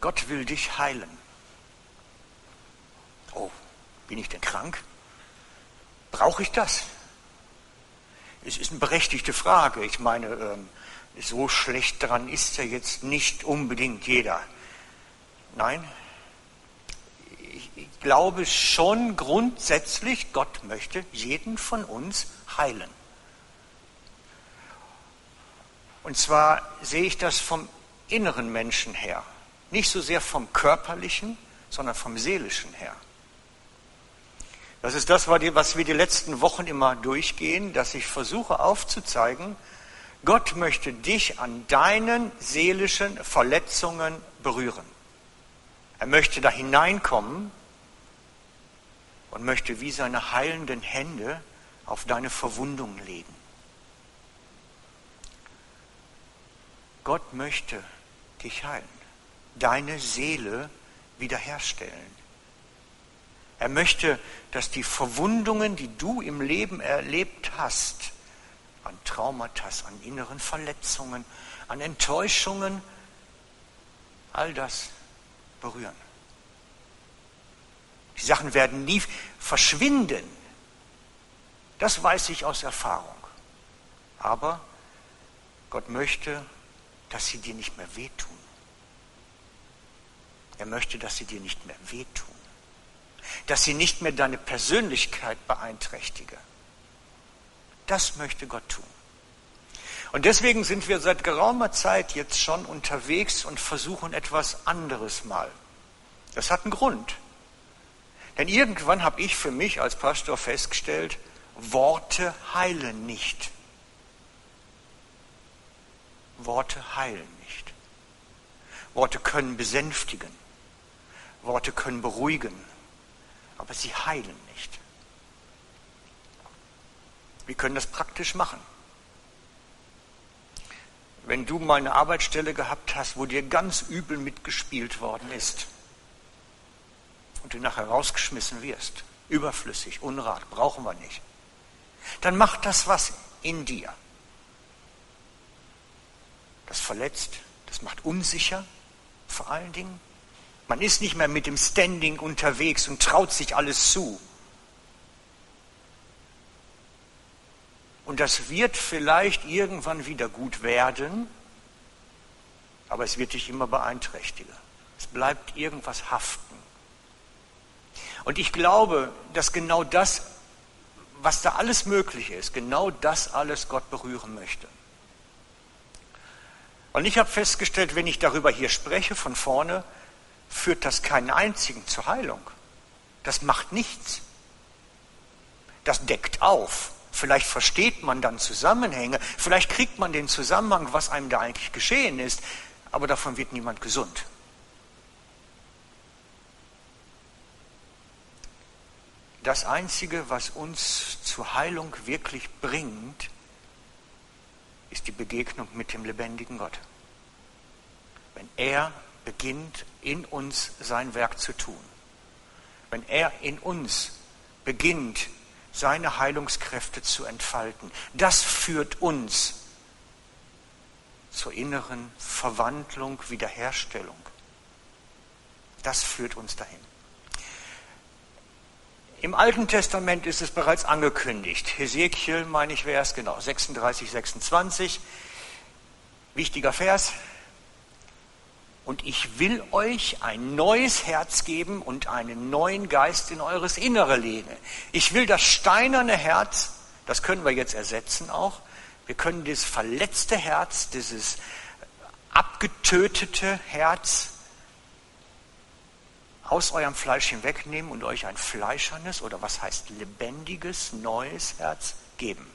Gott will dich heilen. Oh, bin ich denn krank? Brauche ich das? Es ist eine berechtigte Frage. Ich meine, ähm, so schlecht dran ist ja jetzt nicht unbedingt jeder. Nein, ich, ich glaube schon grundsätzlich, Gott möchte jeden von uns heilen. Und zwar sehe ich das vom inneren Menschen her, nicht so sehr vom körperlichen, sondern vom seelischen her. Das ist das, was wir die letzten Wochen immer durchgehen, dass ich versuche aufzuzeigen, Gott möchte dich an deinen seelischen Verletzungen berühren. Er möchte da hineinkommen und möchte wie seine heilenden Hände auf deine Verwundungen legen. Gott möchte dich heilen, deine Seele wiederherstellen. Er möchte, dass die Verwundungen, die du im Leben erlebt hast, an Traumata, an inneren Verletzungen, an Enttäuschungen, all das berühren. Die Sachen werden nie verschwinden. Das weiß ich aus Erfahrung. Aber Gott möchte, dass sie dir nicht mehr wehtun. Er möchte, dass sie dir nicht mehr wehtun. Dass sie nicht mehr deine Persönlichkeit beeinträchtige. Das möchte Gott tun. Und deswegen sind wir seit geraumer Zeit jetzt schon unterwegs und versuchen etwas anderes mal. Das hat einen Grund. Denn irgendwann habe ich für mich als Pastor festgestellt, Worte heilen nicht. Worte heilen nicht. Worte können besänftigen. Worte können beruhigen. Aber sie heilen nicht. Wir können das praktisch machen. Wenn du mal eine Arbeitsstelle gehabt hast, wo dir ganz übel mitgespielt worden ist und du nachher rausgeschmissen wirst, überflüssig, Unrat, brauchen wir nicht, dann macht das was in dir. Das verletzt, das macht unsicher vor allen Dingen. Man ist nicht mehr mit dem Standing unterwegs und traut sich alles zu. Und das wird vielleicht irgendwann wieder gut werden, aber es wird dich immer beeinträchtigen. Es bleibt irgendwas haften. Und ich glaube, dass genau das, was da alles möglich ist, genau das alles Gott berühren möchte. Und ich habe festgestellt, wenn ich darüber hier spreche von vorne, führt das keinen einzigen zur Heilung. Das macht nichts. Das deckt auf. Vielleicht versteht man dann Zusammenhänge, vielleicht kriegt man den Zusammenhang, was einem da eigentlich geschehen ist, aber davon wird niemand gesund. Das Einzige, was uns zur Heilung wirklich bringt, ist die Begegnung mit dem lebendigen Gott. Wenn er beginnt, in uns sein Werk zu tun, wenn er in uns beginnt, seine Heilungskräfte zu entfalten, das führt uns zur inneren Verwandlung, Wiederherstellung. Das führt uns dahin. Im Alten Testament ist es bereits angekündigt. Hesekiel, meine ich, wäre es genau, 36, 26. Wichtiger Vers. Und ich will euch ein neues Herz geben und einen neuen Geist in eures Innere legen. Ich will das steinerne Herz, das können wir jetzt ersetzen auch. Wir können dieses verletzte Herz, dieses abgetötete Herz aus eurem Fleisch hinwegnehmen und euch ein fleischernes oder was heißt lebendiges, neues Herz geben.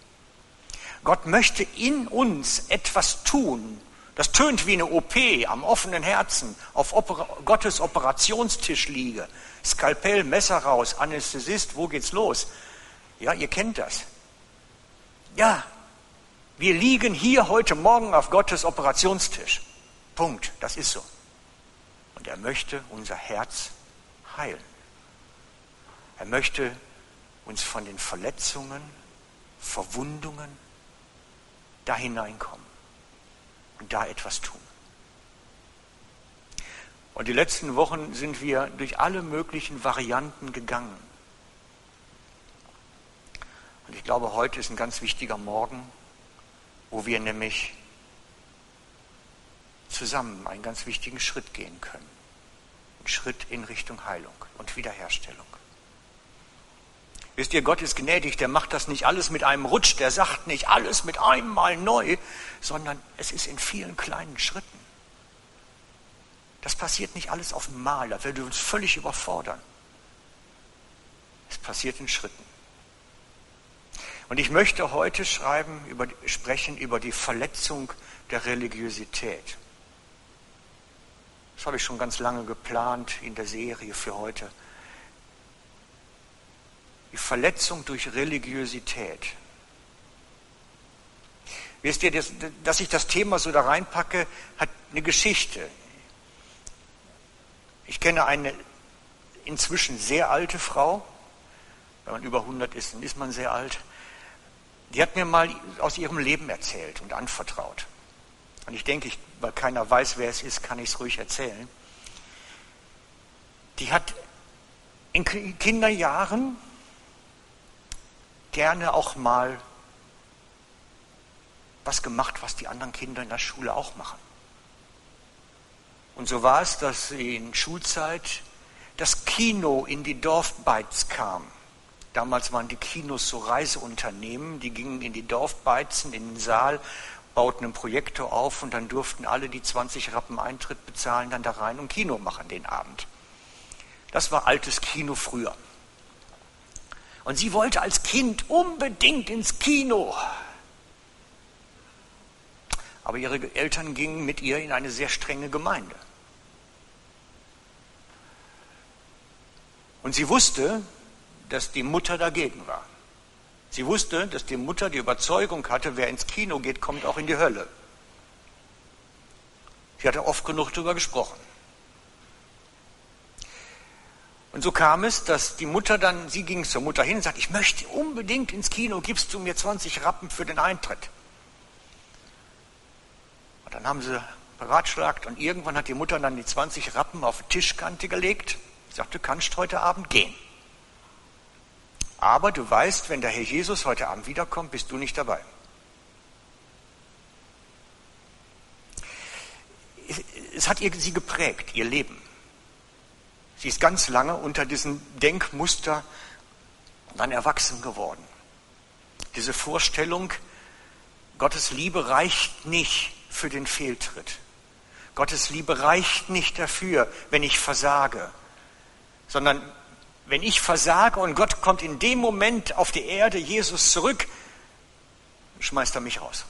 Gott möchte in uns etwas tun. Das tönt wie eine OP am offenen Herzen, auf Opera Gottes Operationstisch liege. Skalpell, Messer raus, Anästhesist, wo geht's los? Ja, ihr kennt das. Ja, wir liegen hier heute Morgen auf Gottes Operationstisch. Punkt, das ist so. Und er möchte unser Herz heilen. Er möchte uns von den Verletzungen, Verwundungen da hineinkommen da etwas tun. Und die letzten Wochen sind wir durch alle möglichen Varianten gegangen. Und ich glaube, heute ist ein ganz wichtiger Morgen, wo wir nämlich zusammen einen ganz wichtigen Schritt gehen können. Ein Schritt in Richtung Heilung und Wiederherstellung. Wisst ihr, Gott ist gnädig, der macht das nicht alles mit einem Rutsch, der sagt nicht alles mit einem Mal neu, sondern es ist in vielen kleinen Schritten. Das passiert nicht alles auf einmal, da würde uns völlig überfordern. Es passiert in Schritten. Und ich möchte heute schreiben, über, sprechen über die Verletzung der Religiosität. Das habe ich schon ganz lange geplant in der Serie für heute. Die Verletzung durch Religiosität. Wisst ihr, dass ich das Thema so da reinpacke, hat eine Geschichte. Ich kenne eine inzwischen sehr alte Frau. Wenn man über 100 ist, dann ist man sehr alt. Die hat mir mal aus ihrem Leben erzählt und anvertraut. Und ich denke, weil keiner weiß, wer es ist, kann ich es ruhig erzählen. Die hat in Kinderjahren gerne auch mal was gemacht, was die anderen Kinder in der Schule auch machen. Und so war es, dass in Schulzeit das Kino in die Dorfbeiz kam. Damals waren die Kinos so Reiseunternehmen, die gingen in die Dorfbeizen, in den Saal, bauten einen Projektor auf und dann durften alle, die 20 Rappen Eintritt bezahlen, dann da rein und Kino machen den Abend. Das war altes Kino früher. Und sie wollte als Kind unbedingt ins Kino. Aber ihre Eltern gingen mit ihr in eine sehr strenge Gemeinde. Und sie wusste, dass die Mutter dagegen war. Sie wusste, dass die Mutter die Überzeugung hatte, wer ins Kino geht, kommt auch in die Hölle. Sie hatte oft genug darüber gesprochen. Und so kam es, dass die Mutter dann, sie ging zur Mutter hin und sagte, ich möchte unbedingt ins Kino, gibst du mir 20 Rappen für den Eintritt. Und dann haben sie beratschlagt und irgendwann hat die Mutter dann die 20 Rappen auf die Tischkante gelegt. Sie sagte, du kannst heute Abend gehen. Aber du weißt, wenn der Herr Jesus heute Abend wiederkommt, bist du nicht dabei. Es hat sie geprägt, ihr Leben. Sie ist ganz lange unter diesem Denkmuster dann erwachsen geworden. Diese Vorstellung, Gottes Liebe reicht nicht für den Fehltritt. Gottes Liebe reicht nicht dafür, wenn ich versage, sondern wenn ich versage und Gott kommt in dem Moment auf die Erde, Jesus zurück, schmeißt er mich raus.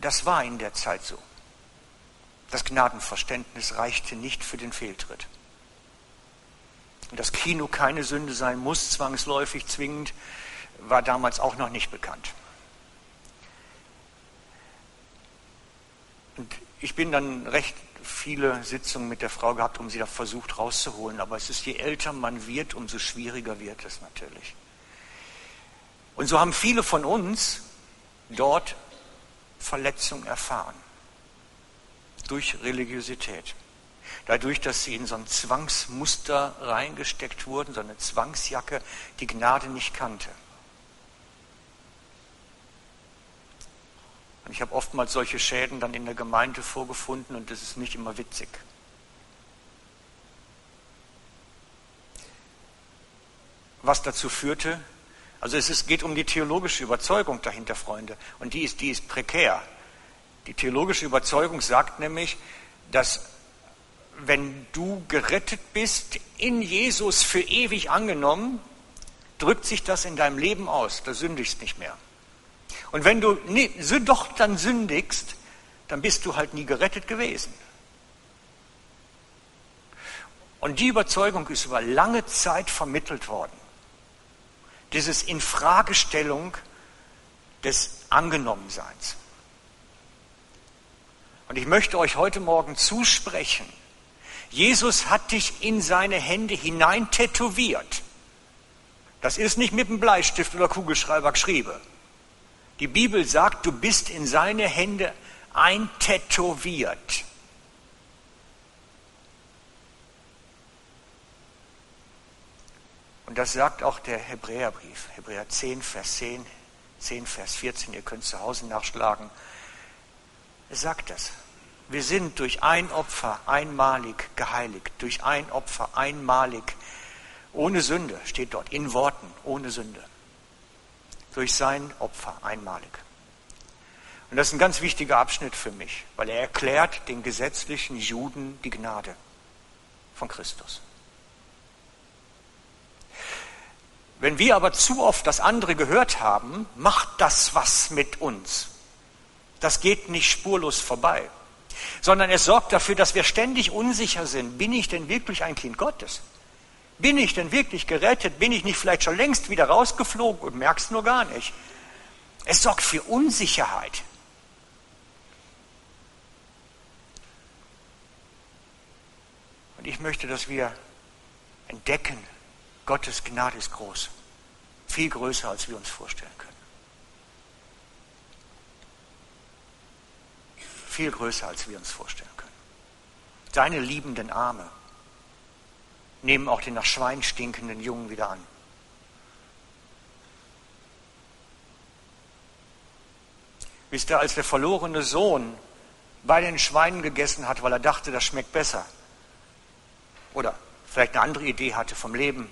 Das war in der Zeit so. Das Gnadenverständnis reichte nicht für den Fehltritt. Und dass Kino keine Sünde sein muss, zwangsläufig, zwingend, war damals auch noch nicht bekannt. Und ich bin dann recht viele Sitzungen mit der Frau gehabt, um sie da versucht rauszuholen. Aber es ist, je älter man wird, umso schwieriger wird es natürlich. Und so haben viele von uns dort Verletzung erfahren durch Religiosität. Dadurch, dass sie in so ein Zwangsmuster reingesteckt wurden, so eine Zwangsjacke, die Gnade nicht kannte. Und ich habe oftmals solche Schäden dann in der Gemeinde vorgefunden und das ist nicht immer witzig. Was dazu führte, also es ist, geht um die theologische Überzeugung dahinter, Freunde, und die ist, die ist prekär. Die theologische Überzeugung sagt nämlich, dass wenn du gerettet bist, in Jesus für ewig angenommen, drückt sich das in deinem Leben aus, da sündigst nicht mehr. Und wenn du doch dann sündigst, dann bist du halt nie gerettet gewesen. Und die Überzeugung ist über lange Zeit vermittelt worden. Dieses Infragestellung des Angenommenseins. Und ich möchte euch heute Morgen zusprechen, Jesus hat dich in seine Hände hinein tätowiert. Das ist nicht mit einem Bleistift oder Kugelschreiber geschrieben. Die Bibel sagt, du bist in seine Hände eintätowiert. Und das sagt auch der Hebräerbrief, Hebräer 10, Vers 10, 10, Vers 14, ihr könnt zu Hause nachschlagen. Sagt das. Wir sind durch ein Opfer einmalig geheiligt, durch ein Opfer einmalig ohne Sünde, steht dort in Worten, ohne Sünde. Durch sein Opfer einmalig. Und das ist ein ganz wichtiger Abschnitt für mich, weil er erklärt den gesetzlichen Juden die Gnade von Christus. Wenn wir aber zu oft das andere gehört haben, macht das was mit uns. Das geht nicht spurlos vorbei, sondern es sorgt dafür, dass wir ständig unsicher sind. Bin ich denn wirklich ein Kind Gottes? Bin ich denn wirklich gerettet? Bin ich nicht vielleicht schon längst wieder rausgeflogen und merkst nur gar nicht? Es sorgt für Unsicherheit. Und ich möchte, dass wir entdecken, Gottes Gnade ist groß. Viel größer, als wir uns vorstellen können. Viel größer, als wir uns vorstellen können. Seine liebenden Arme nehmen auch den nach Schwein stinkenden Jungen wieder an. Wisst ihr, als der verlorene Sohn bei den Schweinen gegessen hat, weil er dachte, das schmeckt besser, oder vielleicht eine andere Idee hatte vom Leben,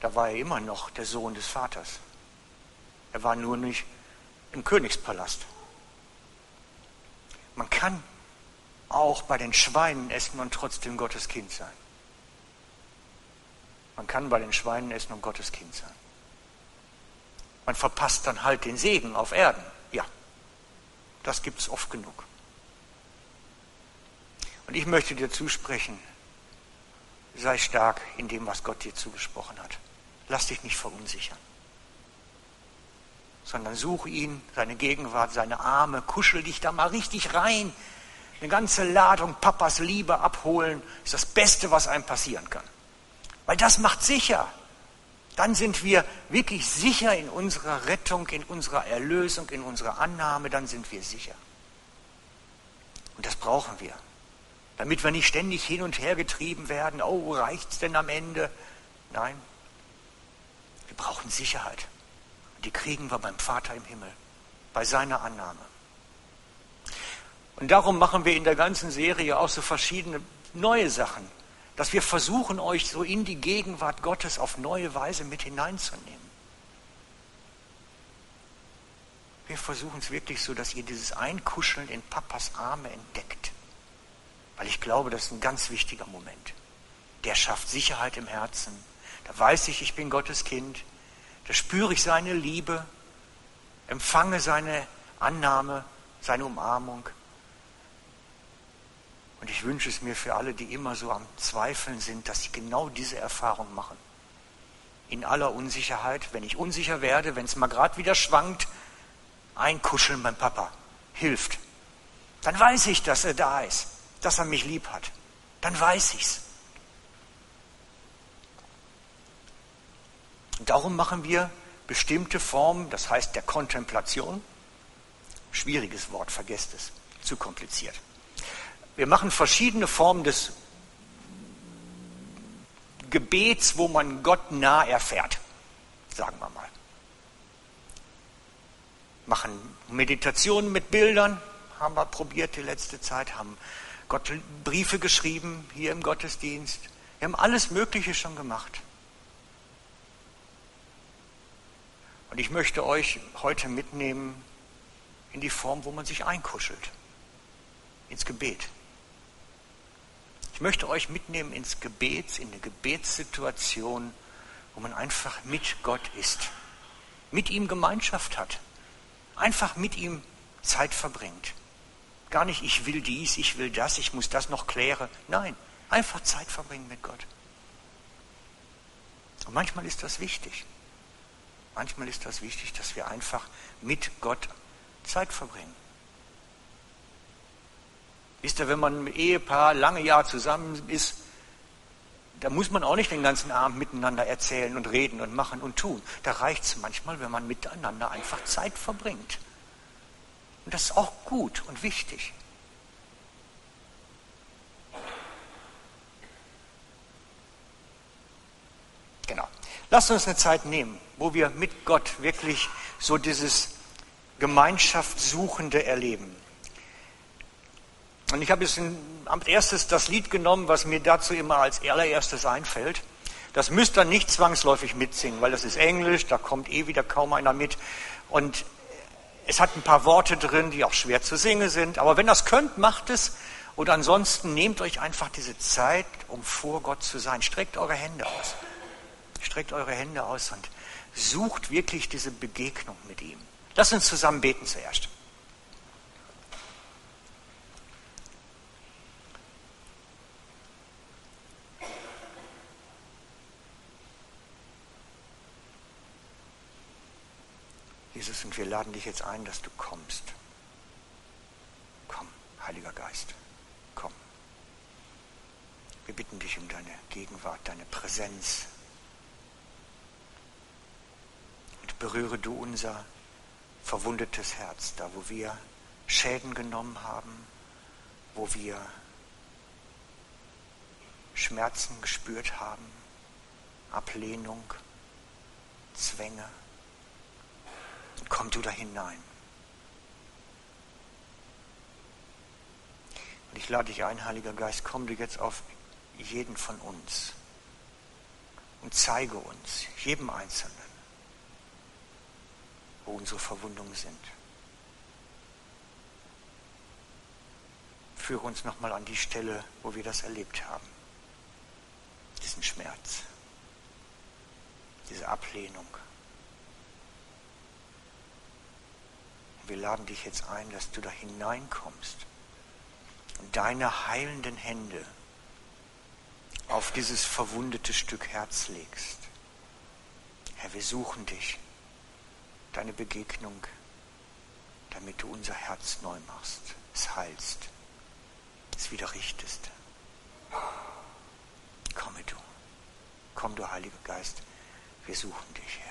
da war er immer noch der Sohn des Vaters. Er war nur nicht im Königspalast. Man kann auch bei den Schweinen essen und trotzdem Gottes Kind sein. Man kann bei den Schweinen essen und Gottes Kind sein. Man verpasst dann halt den Segen auf Erden. Ja, das gibt es oft genug. Und ich möchte dir zusprechen, sei stark in dem, was Gott dir zugesprochen hat. Lass dich nicht verunsichern, sondern suche ihn, seine Gegenwart, seine Arme, kuschel dich da mal richtig rein. Eine ganze Ladung Papas Liebe abholen ist das Beste, was einem passieren kann. Weil das macht sicher. Dann sind wir wirklich sicher in unserer Rettung, in unserer Erlösung, in unserer Annahme, dann sind wir sicher. Und das brauchen wir. Damit wir nicht ständig hin und her getrieben werden, oh, reicht's denn am Ende? Nein, wir brauchen Sicherheit. Die kriegen wir beim Vater im Himmel, bei seiner Annahme. Und darum machen wir in der ganzen Serie auch so verschiedene neue Sachen, dass wir versuchen, euch so in die Gegenwart Gottes auf neue Weise mit hineinzunehmen. Wir versuchen es wirklich so, dass ihr dieses Einkuscheln in Papas Arme entdeckt. Weil ich glaube, das ist ein ganz wichtiger Moment. Der schafft Sicherheit im Herzen da weiß ich, ich bin Gottes Kind. Da spüre ich seine Liebe, empfange seine Annahme, seine Umarmung. Und ich wünsche es mir für alle, die immer so am Zweifeln sind, dass sie genau diese Erfahrung machen. In aller Unsicherheit, wenn ich unsicher werde, wenn es mal gerade wieder schwankt, einkuscheln beim Papa hilft. Dann weiß ich, dass er da ist, dass er mich lieb hat. Dann weiß ich's. Darum machen wir bestimmte Formen, das heißt der Kontemplation. Schwieriges Wort, vergesst es, zu kompliziert. Wir machen verschiedene Formen des Gebets, wo man Gott nah erfährt, sagen wir mal. Machen Meditationen mit Bildern, haben wir probiert die letzte Zeit, haben Gott Briefe geschrieben hier im Gottesdienst. Wir haben alles Mögliche schon gemacht. Und ich möchte euch heute mitnehmen in die Form, wo man sich einkuschelt, ins Gebet. Ich möchte euch mitnehmen ins Gebet, in eine Gebetssituation, wo man einfach mit Gott ist, mit ihm Gemeinschaft hat, einfach mit ihm Zeit verbringt. Gar nicht, ich will dies, ich will das, ich muss das noch klären. Nein, einfach Zeit verbringen mit Gott. Und manchmal ist das wichtig. Manchmal ist das wichtig, dass wir einfach mit Gott Zeit verbringen. Wisst ihr, wenn man mit Ehepaar lange Jahre zusammen ist, da muss man auch nicht den ganzen Abend miteinander erzählen und reden und machen und tun. Da reicht es manchmal, wenn man miteinander einfach Zeit verbringt. Und das ist auch gut und wichtig. Genau. Lasst uns eine Zeit nehmen, wo wir mit Gott wirklich so dieses Gemeinschaftssuchende erleben. Und ich habe jetzt als erstes das Lied genommen, was mir dazu immer als allererstes einfällt. Das müsst ihr nicht zwangsläufig mitsingen, weil das ist Englisch, da kommt eh wieder kaum einer mit. Und es hat ein paar Worte drin, die auch schwer zu singen sind. Aber wenn das könnt, macht es. Und ansonsten nehmt euch einfach diese Zeit, um vor Gott zu sein. Streckt eure Hände aus. Streckt eure Hände aus und sucht wirklich diese Begegnung mit ihm. Lasst uns zusammen beten zuerst. Jesus, und wir laden dich jetzt ein, dass du kommst. Komm, Heiliger Geist, komm. Wir bitten dich um deine Gegenwart, deine Präsenz. Und berühre du unser verwundetes Herz, da wo wir Schäden genommen haben, wo wir Schmerzen gespürt haben, Ablehnung, Zwänge komm du da hinein. Und ich lade dich ein, Heiliger Geist, komm du jetzt auf jeden von uns und zeige uns, jedem Einzelnen, wo unsere Verwundungen sind. Führe uns nochmal an die Stelle, wo wir das erlebt haben. Diesen Schmerz, diese Ablehnung. wir laden dich jetzt ein, dass du da hineinkommst und deine heilenden Hände auf dieses verwundete Stück Herz legst. Herr, wir suchen dich, deine Begegnung, damit du unser Herz neu machst, es heilst, es wieder richtest. Komme du, komm du Heiliger Geist, wir suchen dich, Herr.